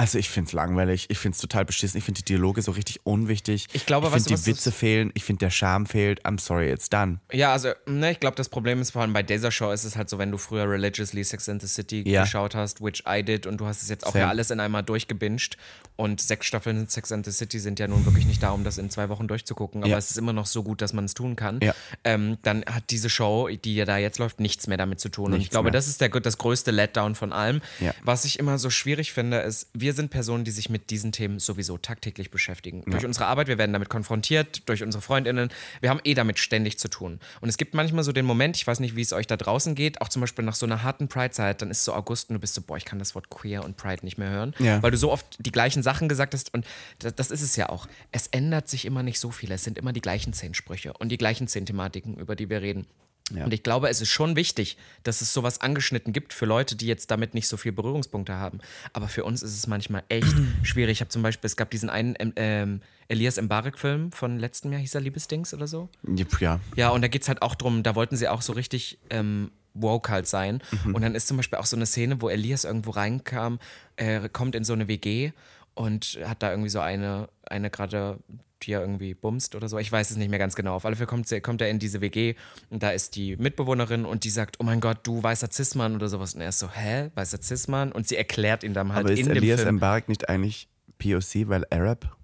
also ich finde es langweilig, ich finde es total beschissen, ich finde die Dialoge so richtig unwichtig. Ich glaube, ich finde die Witze fehlen, ich finde der Charme fehlt, I'm sorry, it's done. Ja, also, ne, ich glaube, das Problem ist vor allem bei dieser Show ist es halt so, wenn du früher religiously Sex and the City Ja. geschaut hast, which I did, und du hast es jetzt auch Same. ja alles in einmal durchgebinged. Und sechs Staffeln Sex and the City sind ja nun wirklich nicht da, um das in zwei Wochen durchzugucken, aber Ja. es ist immer noch so gut, dass man es tun kann. Ja. Ähm, dann hat diese Show, die ja da jetzt läuft, nichts mehr damit zu tun. und ich Nichts glaube, mehr. das ist der, das größte Letdown von allem. Was ich immer so schwierig finde, ist, wir sind Personen, die sich mit diesen Themen sowieso tagtäglich beschäftigen. Durch unsere Arbeit, wir werden damit konfrontiert, durch unsere Freundinnen. Wir haben eh damit ständig zu tun. Und es gibt manchmal so den Moment, ich weiß nicht, wie es euch da draußen geht, auch zum Beispiel nach so einer harten Pride-Zeit, dann ist so August und du bist so, boah, ich kann das Wort Queer und Pride nicht mehr hören, Ja. weil du so oft die gleichen Sachen gesagt hast und das, das ist es ja auch. Es ändert sich immer nicht so viel. Es sind immer die gleichen zehn Sprüche und die gleichen zehn Thematiken, über die wir reden. Und ich glaube, es ist schon wichtig, dass es sowas angeschnitten gibt für Leute, die jetzt damit nicht so viel Berührungspunkte haben. Aber für uns ist es manchmal echt schwierig. Ich habe zum Beispiel, es gab diesen einen ähm, ähm, Elias Mbarek-Film von letztem Jahr, hieß er Liebesdings oder so? Ja. Ja, und da geht es halt auch drum, da wollten sie auch so richtig ähm, woke halt sein. Mhm. Und dann ist zum Beispiel auch so eine Szene, wo Elias irgendwo reinkam, äh, kommt in so eine WG und hat da irgendwie so eine, eine gerade, die er irgendwie bumst oder so. Ich weiß es nicht mehr ganz genau. Auf alle Fälle kommt, sie- kommt er in diese WG und da ist die Mitbewohnerin und die sagt, oh mein Gott, du weißer Cis-Mann oder sowas. Und er ist so, hä, weißer Cis-Mann? Und sie erklärt ihn dann halt Aber ist in dem Elias Film. Mbarek nicht eigentlich POC, weil Arab?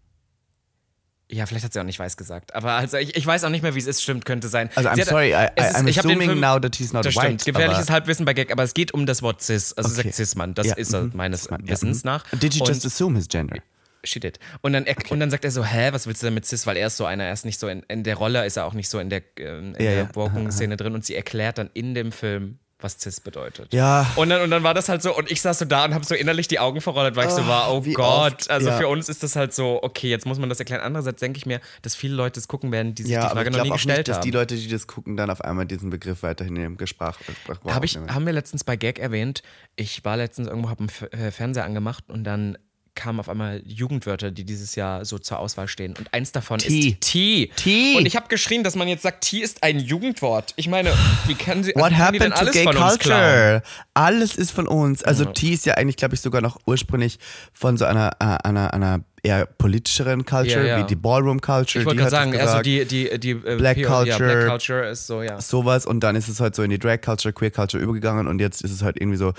Ja, vielleicht hat sie auch nicht weiß gesagt. Aber also ich, ich weiß auch nicht mehr, wie es ist. Stimmt, könnte sein. Also I'm hat- sorry, I, I, ist- I'm ich hab den assuming Film- now that he's not Das white. stimmt. Gefährliches Halbwissen bei Gag, aber es geht um das Wort Cis. Also Okay. sagt Cis-Mann. Das Ja, ist er mhm. meines Cis-Mann, ja, Wissens mhm. nach. Did you Und- just assume his gender? She did. Und dann, er, und dann sagt er so, hä, was willst du denn mit Cis? Weil er ist so einer, er ist nicht so in, in der Rolle, ist er auch nicht so in der, ähm, in Ja, der ja. Woken-Szene drin und sie erklärt dann in dem Film, was Cis bedeutet. Ja. Und dann, und dann war das halt so, und ich saß so da und habe so innerlich die Augen verrollt, weil ich so war, oh Gott. oft, Also ja. für uns ist das halt so, okay, jetzt muss man das erklären. Andererseits denke ich mir, dass viele Leute es gucken werden, die sich Ja, die Frage noch nie gestellt nicht, dass haben. die Leute, die das gucken, dann auf einmal diesen Begriff weiterhin in ihrem Gesprach, Sprachgebrauch Hab ich, haben wir letztens bei Gag erwähnt. Ich war letztens irgendwo, habe einen äh, Fernseher angemacht und dann kamen auf einmal Jugendwörter, die dieses Jahr so zur Auswahl stehen. Und eins davon Tee. ist T. Tee. Und ich habe geschrien, dass man jetzt sagt, T ist ein Jugendwort. Ich meine, wie kann sie What wie können die denn happened to alles gay von uns klauen? culture? Alles ist von uns. Also T ist ja eigentlich, glaube ich, sogar noch ursprünglich von so einer, äh, einer, einer eher politischeren Culture, Ja, ja. wie die Ballroom Culture. Ich wollte gerade sagen, also die, die, die äh, Black PO Ja, Culture. Black Culture ist so, ja. sowas und dann ist es halt so in die Drag Culture, Queer Culture übergegangen und jetzt ist es halt irgendwie so,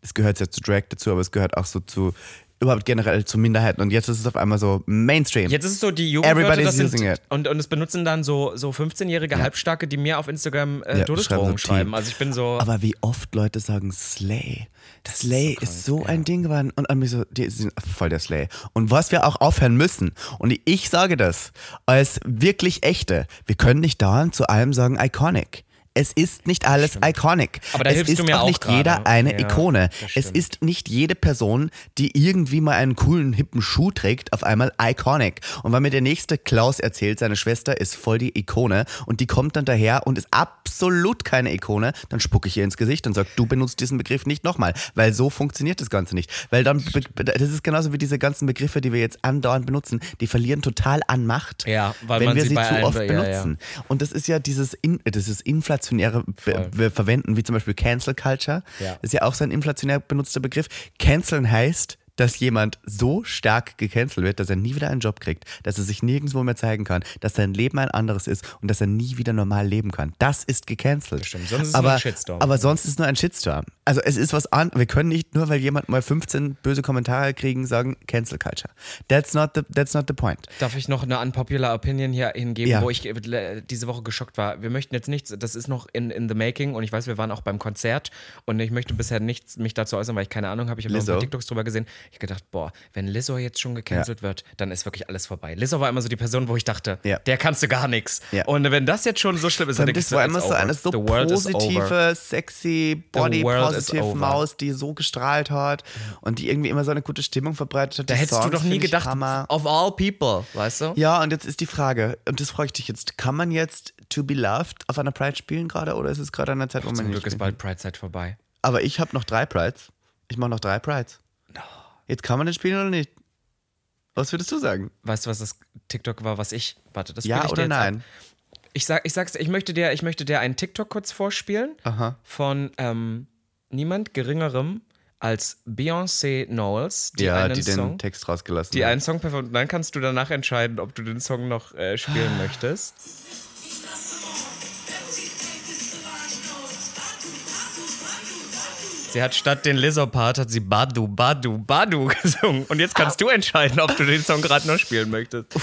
es gehört jetzt zu Drag dazu, aber es gehört auch so zu überhaupt generell zu Minderheiten und jetzt ist es auf einmal so Mainstream. Jetzt ist es so, die Jugendwörter, das sind, using it. und, und es benutzen dann so, so 15-jährige Halbstarke, die mir auf Instagram äh, Ja, Todesdrohungen schreiben so schreiben. Also ich bin so, aber wie oft Leute sagen Slay. Slay ist so, krank, ein Ding geworden und an mich so, die sind voll der Slay. Und was wir auch aufhören müssen, und ich sage das als wirklich echte, wir können nicht dauernd zu allem sagen iconic. Es ist nicht alles iconic. Aber da es hilfst ist du mir auch auch nicht gerade. jeder eine Ja, Ikone. das Es ist nicht jede Person, die irgendwie mal einen coolen, hippen Schuh trägt, auf einmal iconic. Und weil mir der nächste Klaus erzählt, seine Schwester ist voll die Ikone und die kommt dann daher und ist absolut keine Ikone, dann spucke ich ihr ins Gesicht und sage, du benutzt diesen Begriff nicht nochmal, weil so funktioniert das Ganze nicht. Weil dann, das ist genauso wie diese ganzen Begriffe, die wir jetzt andauernd benutzen, die verlieren total an Macht, Ja, wenn wir sie sie zu oft be- ja, benutzen. Und das ist ja dieses, in, dieses inflationäre Be Verwenden, wie zum Beispiel Cancel Culture. Ja. Das ist ja auch so ein inflationär benutzter Begriff. Canceln heißt, dass jemand so stark gecancelt wird, dass er nie wieder einen Job kriegt, dass er sich nirgendwo mehr zeigen kann, dass sein Leben ein anderes ist und dass er nie wieder normal leben kann. Das ist gecancelt. stimmt. Sonst ist es aber, nur ein Shitstorm. Aber sonst ist nur ein Shitstorm. Also es ist was an. Wir können nicht nur, weil jemand mal 15 böse Kommentare kriegen, sagen Cancel Culture. That's not the, that's not the point. Darf ich noch eine unpopular Opinion hier hingeben, Ja. wo ich äh, diese Woche geschockt war? Wir möchten jetzt nichts, das ist noch in, in the making und ich weiß, wir waren auch beim Konzert und ich möchte bisher nichts mich dazu äußern, weil ich keine Ahnung habe. Ich habe noch ein paar TikToks drüber gesehen. Ich habe gedacht, boah, wenn Lizzo jetzt schon gecancelt wird, dann ist wirklich alles vorbei. Lizzo war immer so die Person, wo ich dachte, Ja. der kannst du gar nichts. Ja. Und wenn das jetzt schon so schlimm ist, dann Das so, war immer so over. eine so positive, sexy, body positive. Maus, die so gestrahlt hat und die irgendwie immer so eine gute Stimmung verbreitet hat. Da Die hättest du Songs doch nie gedacht, Hammer. of all people, weißt du? Ja, und jetzt ist die Frage, und das frage ich dich jetzt, kann man jetzt To Be Loved auf einer Pride spielen gerade oder ist es gerade an einer Zeit, wo man Zum Glück ist bald Pride-Zeit vorbei. Aber ich habe noch drei Prides. Ich mache noch drei Prides. Jetzt kann man den spielen oder nicht? Was würdest du sagen? Weißt du, was das TikTok war, was ich. Warte, das Ja ich oder jetzt ab. nein? Ich, sag, ich sag's, ich möchte dir, ich möchte dir einen TikTok kurz vorspielen Aha. von ähm, niemand Geringerem als Beyoncé Knowles, die ja, einen die den Song, Text rausgelassen die hat. einen Song performt. Und dann kannst du danach entscheiden, ob du den Song noch äh, spielen möchtest. Sie hat statt den Lizzo-Part hat sie Badu, Badu, Badu gesungen. Und jetzt kannst du entscheiden, ob du den Song gerade noch spielen möchtest.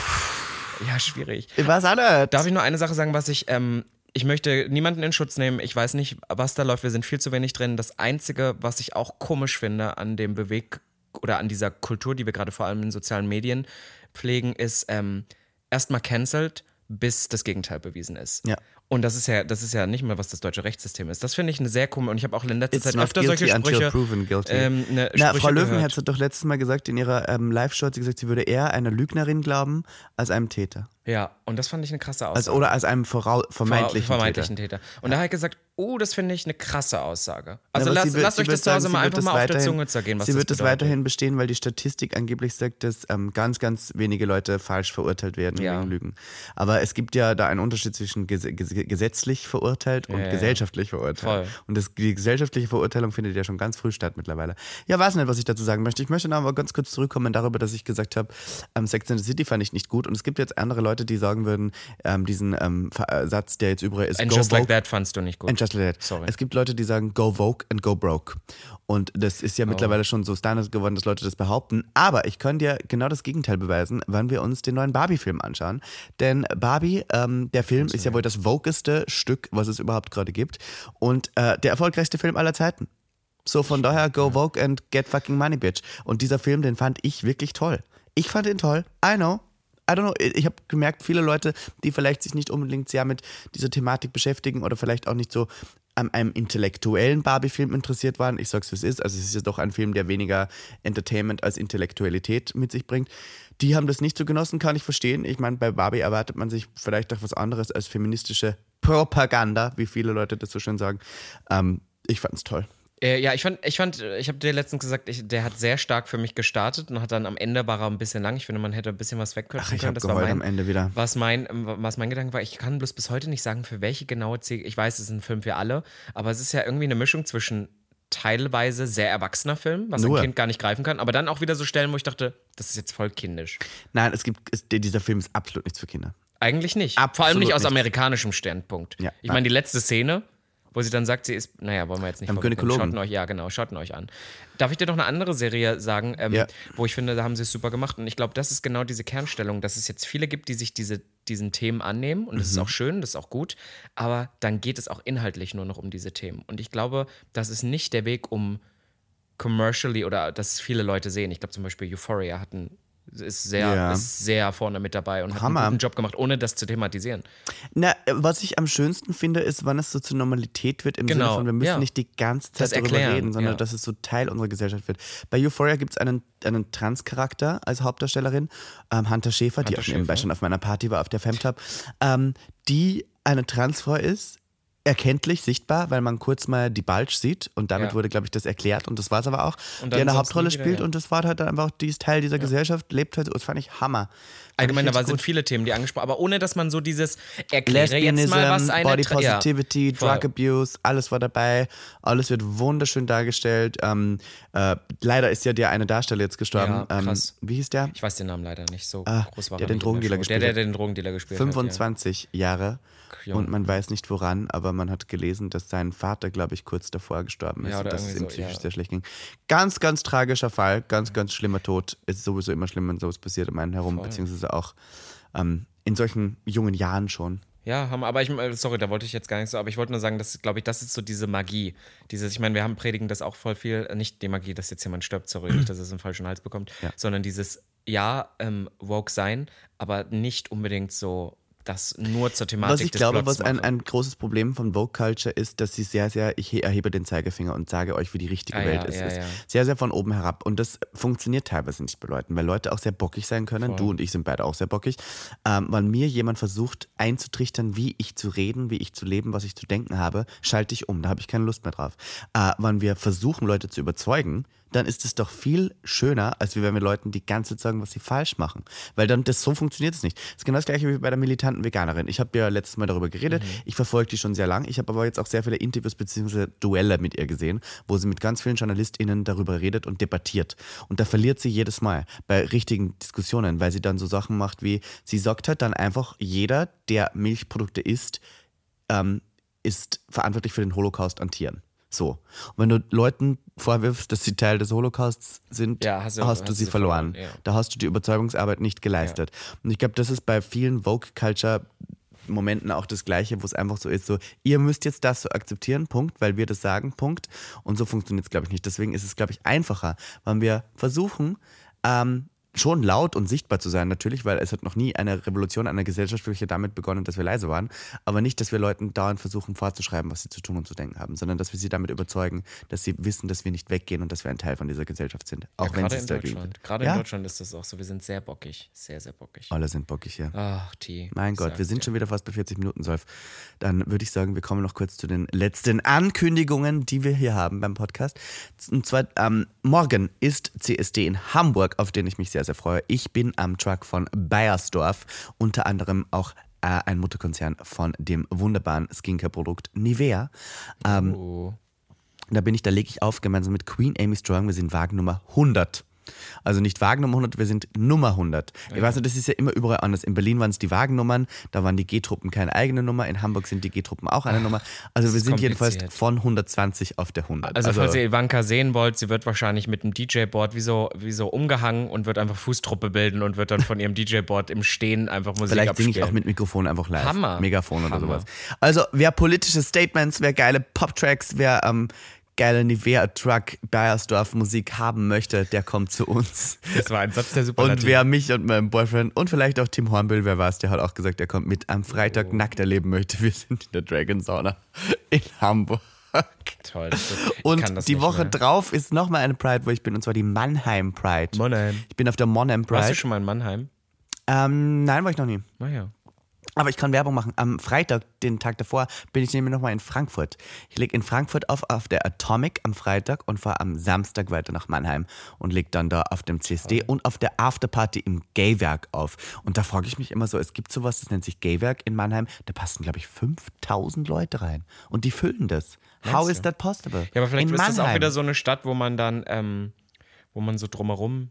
Ja, schwierig. Auch nicht. Darf ich nur eine Sache sagen, was ich, ähm, ich möchte niemanden in Schutz nehmen. Ich weiß nicht, was da läuft. Wir sind viel zu wenig drin. Das Einzige, was ich auch komisch finde an dem Beweg oder an dieser Kultur, die wir gerade vor allem in sozialen Medien pflegen, ist ähm, erstmal cancelled, bis das Gegenteil bewiesen ist. Ja. Und das ist ja, das ist ja nicht mehr, was das deutsche Rechtssystem ist. Das finde ich eine sehr komische. Und ich habe auch in letzter It's Zeit öfter guilty solche until Sprüche. proven guilty. Ähm, ne, Na, Sprüche Frau Löwen gehört. hat doch letztes Mal gesagt in ihrer ähm, Live-Show, hat sie gesagt, sie würde eher einer Lügnerin glauben als einem Täter. Ja, und das fand ich eine krasse Aussage. Also, oder als einem vorau- vermeintlichen, vermeintlichen Täter. Täter. Und da hat er gesagt, oh, das finde ich eine krasse Aussage. Also aber lasst, wird- lasst euch das zu Hause mal einfach das mal auf der Zunge zergehen, was Sie das wird das bedeutet. weiterhin bestehen, weil die Statistik angeblich sagt, dass ähm, ganz, ganz wenige Leute falsch verurteilt werden Ja. wegen Lügen. Aber es gibt ja da einen Unterschied zwischen ges ges gesetzlich verurteilt und Ja, gesellschaftlich verurteilt. Voll. Und das, die gesellschaftliche Verurteilung findet ja schon ganz früh statt mittlerweile. Ja, weiß nicht, was ich dazu sagen möchte. Ich möchte noch aber ganz kurz zurückkommen darüber, dass ich gesagt habe, ähm, Sex and the City fand ich nicht gut. Und es gibt jetzt andere Leute, die sagen würden, ähm, diesen ähm, äh, Satz, der jetzt überall ist, And Just Like vogue. That fandst du nicht gut. And just like that. Sorry. Es gibt Leute, die sagen, go vogue and go broke. Und das ist ja mittlerweile schon so Standard geworden, dass Leute das behaupten. Aber ich kann dir genau das Gegenteil beweisen, wenn wir uns den neuen Barbie-Film anschauen. Denn Barbie, ähm, der Film, ist ja wohl das vogeste Stück, was es überhaupt gerade gibt. Und äh, der erfolgreichste Film aller Zeiten. So von daher, go vogue and get fucking money, bitch. Und dieser Film, den fand ich wirklich toll. Ich fand ihn toll. I know. I don't know, ich habe gemerkt, viele Leute, die vielleicht sich nicht unbedingt sehr mit dieser Thematik beschäftigen oder vielleicht auch nicht so an einem intellektuellen Barbie-Film interessiert waren. Ich sag's, wie es ist. Also es ist ja doch ein Film, der weniger Entertainment als Intellektualität mit sich bringt. Die haben das nicht so genossen, kann ich verstehen. Ich meine, bei Barbie erwartet man sich vielleicht auch was anderes als feministische Propaganda, wie viele Leute das so schön sagen. Ähm, ich fand's toll. Äh, ja, ich fand, ich fand, ich habe dir letztens gesagt, ich, der hat sehr stark für mich gestartet und hat dann am Ende war er ein bisschen lang. Ich finde, man hätte ein bisschen was wegkürzen Ach, ich können. habe Das war mein, am Ende wieder. Was mein, was mein Gedanke war, ich kann bloß bis heute nicht sagen, für welche genaue Ziel. Ich weiß, es ist ein Film für alle, aber es ist ja irgendwie eine Mischung zwischen teilweise sehr erwachsener Film, was Nur. ein Kind gar nicht greifen kann, aber dann auch wieder so Stellen, wo ich dachte, das ist jetzt voll kindisch. Nein, es gibt, es, dieser Film ist absolut nichts für Kinder. Eigentlich nicht. Absolut Vor allem nicht aus nicht. amerikanischem Standpunkt. Ja, ich meine, die letzte Szene, wo sie dann sagt, sie ist, naja, wollen wir jetzt nicht vorwegnehmen. Gynäkologen. Schaut ihn euch, ja, genau, schaut ihn euch an. Darf ich dir noch eine andere Serie sagen, ähm, Ja. wo ich finde, da haben sie es super gemacht. Und ich glaube, das ist genau diese Kernstellung, dass es jetzt viele gibt, die sich diese, diesen Themen annehmen. Und das ist Mhm. auch schön, das ist auch gut. Aber dann geht es auch inhaltlich nur noch um diese Themen. Und ich glaube, das ist nicht der Weg, um commercially oder dass viele Leute sehen. Ich glaube zum Beispiel Euphoria hat einen ist sehr, Ja. ist sehr vorne mit dabei und hat Hammer. einen guten Job gemacht, ohne das zu thematisieren. Na, was ich am schönsten finde, ist, wann es so zur Normalität wird, im Sinne Genau, von, wir müssen ja. nicht die ganze Zeit Das darüber erklären, reden, sondern ja. dass es so Teil unserer Gesellschaft wird. Bei Euphoria gibt es einen, einen Trans-Charakter als Hauptdarstellerin, ähm, Hunter Schäfer, die Hunter auch schon nebenbei Schäfer. schon auf meiner Party war, auf der Femtop, ähm, die eine Transfrau ist, erkenntlich, sichtbar, weil man kurz mal die Bulge sieht und damit Ja. wurde, glaube ich, das erklärt und das war es aber auch, dann eine Hauptrolle wieder, spielt ja. und das war halt dann einfach, die ist Teil dieser Gesellschaft, lebt halt so, das fand ich Hammer. Fand Allgemein, ich da richtig sind viele Themen, die angesprochen aber ohne dass man so dieses erkläre jetzt Lesbianism, mal, was eine Body ja, Positivity, voll. Drug Abuse, alles war dabei. Alles wird wunderschön dargestellt. Ähm, äh, leider ist ja der eine Darsteller jetzt gestorben. Ja, ähm, krass. wie hieß der? Ich weiß den Namen leider nicht. So Ah, groß war der er den Drogendealer gespielt der, hat. der den Drogendealer gespielt hat. 25 Jahre. Jung. Und man weiß nicht woran, aber man hat gelesen, dass sein Vater, glaube ich, kurz davor gestorben ist Ja, und dass es ihm so, psychisch ja. sehr schlecht ging. Ganz, ganz tragischer Fall, ganz, ganz schlimmer Tod. Es ist sowieso immer schlimm, wenn sowas passiert um einen herum, beziehungsweise auch ähm, in solchen jungen Jahren schon. Ja, haben, aber ich, äh, sorry, da wollte ich jetzt gar nicht so, aber ich wollte nur sagen, dass, glaube ich, das ist so diese Magie. Dieses, ich meine, wir haben predigen das auch voll viel, äh, nicht die Magie, dass jetzt jemand stirbt, sorry, nicht, dass es einen falschen Hals bekommt, sondern dieses, ja, ähm, woke sein, aber nicht unbedingt so, das nur zur Thematik Was ich des glaube, Plots was ein, ein großes Problem von Vogue Culture ist, dass sie sehr, sehr, ich he- erhebe den Zeigefinger und sage euch, wie die richtige Ah, Welt ja, ist. ja, ja. Sehr, sehr von oben herab. Und das funktioniert teilweise nicht bei Leuten, weil Leute auch sehr bockig sein können. Du und ich sind beide auch sehr bockig. Ähm, weil mir jemand versucht einzutrichtern, wie ich zu reden, wie ich zu leben, was ich zu denken habe, schalte ich um. Da habe ich keine Lust mehr drauf. Äh, wenn wir versuchen, Leute zu überzeugen, dann ist es doch viel schöner, als wenn wir Leuten die ganze Zeit sagen, was sie falsch machen. Weil dann, das so funktioniert es nicht. Das ist genau das gleiche wie bei der militanten Veganerin. Ich habe ja letztes Mal darüber geredet. Ich verfolge die schon sehr lang. Ich habe aber jetzt auch sehr viele Interviews bzw. Duelle mit ihr gesehen, wo sie mit ganz vielen JournalistInnen darüber redet und debattiert. Und da verliert sie jedes Mal bei richtigen Diskussionen, weil sie dann so Sachen macht wie, sie sagt halt dann einfach, jeder, der Milchprodukte isst, ähm, ist verantwortlich für den Holocaust an Tieren. So. Und wenn du Leuten vorwirfst, dass sie Teil des Holocausts sind, Ja, hast du- hast, du sie du verloren. verloren, ja. Da hast du die Überzeugungsarbeit nicht geleistet. Und ich glaube, das ist bei vielen Vogue-Culture Momenten auch das Gleiche, wo es einfach so ist, so, ihr müsst jetzt das so akzeptieren, Punkt, weil wir das sagen, Punkt. Und so funktioniert es, glaube ich, nicht. Deswegen ist es, glaube ich, einfacher, wenn wir versuchen, ähm, schon laut und sichtbar zu sein, natürlich, weil es hat noch nie eine Revolution einer Gesellschaft wirklich damit begonnen, dass wir leise waren, aber nicht, dass wir Leuten dauernd versuchen vorzuschreiben, was sie zu tun und zu denken haben, sondern dass wir sie damit überzeugen, dass sie wissen, dass wir nicht weggehen und dass wir ein Teil von dieser Gesellschaft sind, auch ja, wenn gerade sie in es Deutschland. sind. Gerade Ja? in Deutschland ist das auch so. Wir sind sehr bockig. Sehr, sehr bockig. Alle sind bockig hier. Ach, T. Mein Gott, wir sind dir. schon wieder fast bei 40 Minuten, Solf. Dann würde ich sagen, wir kommen noch kurz zu den letzten Ankündigungen, die wir hier haben beim Podcast. Und zwar, ähm, morgen ist CSD in Hamburg, auf den ich mich sehr, sehr freue. Ich bin am Truck von Bayersdorf, unter anderem auch äh, ein Mutterkonzern von dem wunderbaren Skincare-Produkt Nivea. Ähm, Oh. da bin ich, da lege ich auf, gemeinsam mit Queen Amy Strong. Wir sind Wagen Nummer 100. Also nicht Wagen Nummer 100, wir sind Nummer 100. Ich weiß nicht, das ist ja immer überall anders. In Berlin waren es die Wagennummern, da waren die G-Truppen keine eigene Nummer. In Hamburg sind die G-Truppen auch eine Nummer. Also wir sind jedenfalls von 120 auf der 100. Also, falls ihr Ivanka sehen wollt, sie wird wahrscheinlich mit dem DJ-Board wie so, wie so umgehangen und wird einfach Fußtruppe bilden und wird dann von ihrem DJ-Board im Stehen einfach Musik Vielleicht singe ich auch mit Mikrofon einfach live. Hammer. Megafon oder Hammer. sowas. Also wer politische Statements, wer geile Pop-Tracks, wer ähm, geile Nivea-Truck Bayersdorf Musik haben möchte, der kommt zu uns. Das war ein Satz der Und Superlative. wer mich und meinen Boyfriend und vielleicht auch Tim Hornbill, wer war es, der hat auch gesagt, er kommt mit am Freitag Oh. nackt erleben möchte. Wir sind in der Dragon Sauna in Hamburg. Toll. Und die Woche mehr. drauf ist nochmal eine Pride, wo ich bin, und zwar die Mannheim Pride. Mannheim. Ich bin auf der Monheim Warst du Pride. schon mal in Mannheim? Ähm, nein, war ich noch nie. Naja. Aber ich kann Werbung machen. Am Freitag, den Tag davor, bin ich nämlich nochmal in Frankfurt. Ich lege in Frankfurt auf, auf der Atomic am Freitag und fahre am Samstag weiter nach Mannheim und lege dann da auf dem CSD und auf der Afterparty im Gaywerk auf. Und da frage ich mich immer so, es gibt sowas, das nennt sich Gaywerk in Mannheim. Da passen, glaube ich, 5000 Leute rein. Und die füllen das. How is that possible? Ja, aber vielleicht in ist das auch Mannheim. wieder so eine Stadt, wo man dann, ähm, wo man so drumherum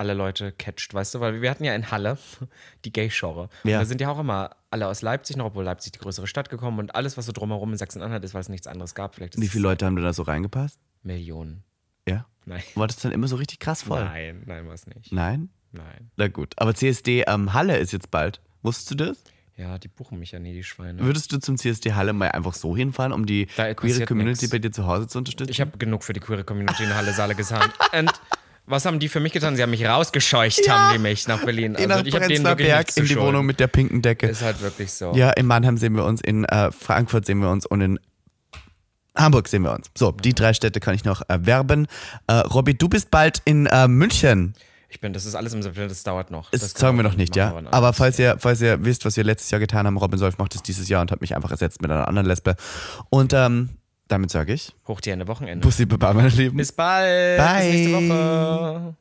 alle Leute catcht, weißt du? Weil wir hatten ja in Halle die Gay-Genre. Und Ja. Da sind ja auch immer alle aus Leipzig noch, obwohl Leipzig die größere Stadt gekommen und alles, was so drumherum in Sachsen-Anhalt ist, weil es nichts anderes gab. Vielleicht Wie viele Leute haben da so reingepasst? Millionen. Ja. Nein. War das dann immer so richtig krass voll? Nein, nein, war es nicht. Nein? Nein. Na gut. Aber CSD ähm, Halle ist jetzt bald. Wusstest du das? Ja, die buchen mich ja nie, die Schweine. Würdest du zum CSD Halle mal einfach so hinfahren, um die queere Community nix. bei dir zu Hause zu unterstützen? Ich habe genug für die queere Community in Halle Saale getan. Und Was haben die für mich getan? Sie haben mich rausgescheucht, Ja. haben die mich nach Berlin. In Also ich habe denen wirklich Berg in die schulden. Wohnung mit der pinken Decke. Ist halt wirklich so. Ja, in Mannheim sehen wir uns, in äh, Frankfurt sehen wir uns und in Hamburg sehen wir uns. So, die drei Städte kann ich noch erwerben. Äh, Robby, du bist bald in äh, München. Ich bin, das ist alles im September, das dauert noch. Das, Das sagen wir noch nicht, ja. Aber falls ihr, falls ihr wisst, was wir letztes Jahr getan haben, Robin Solf macht es dieses Jahr und hat mich einfach ersetzt mit einer anderen Lesbe. Und ähm, damit sage ich, Hoch die Ende Wochenende. Bussi Baba, meine Lieben. Bis bald. Bye. Bis nächste Woche.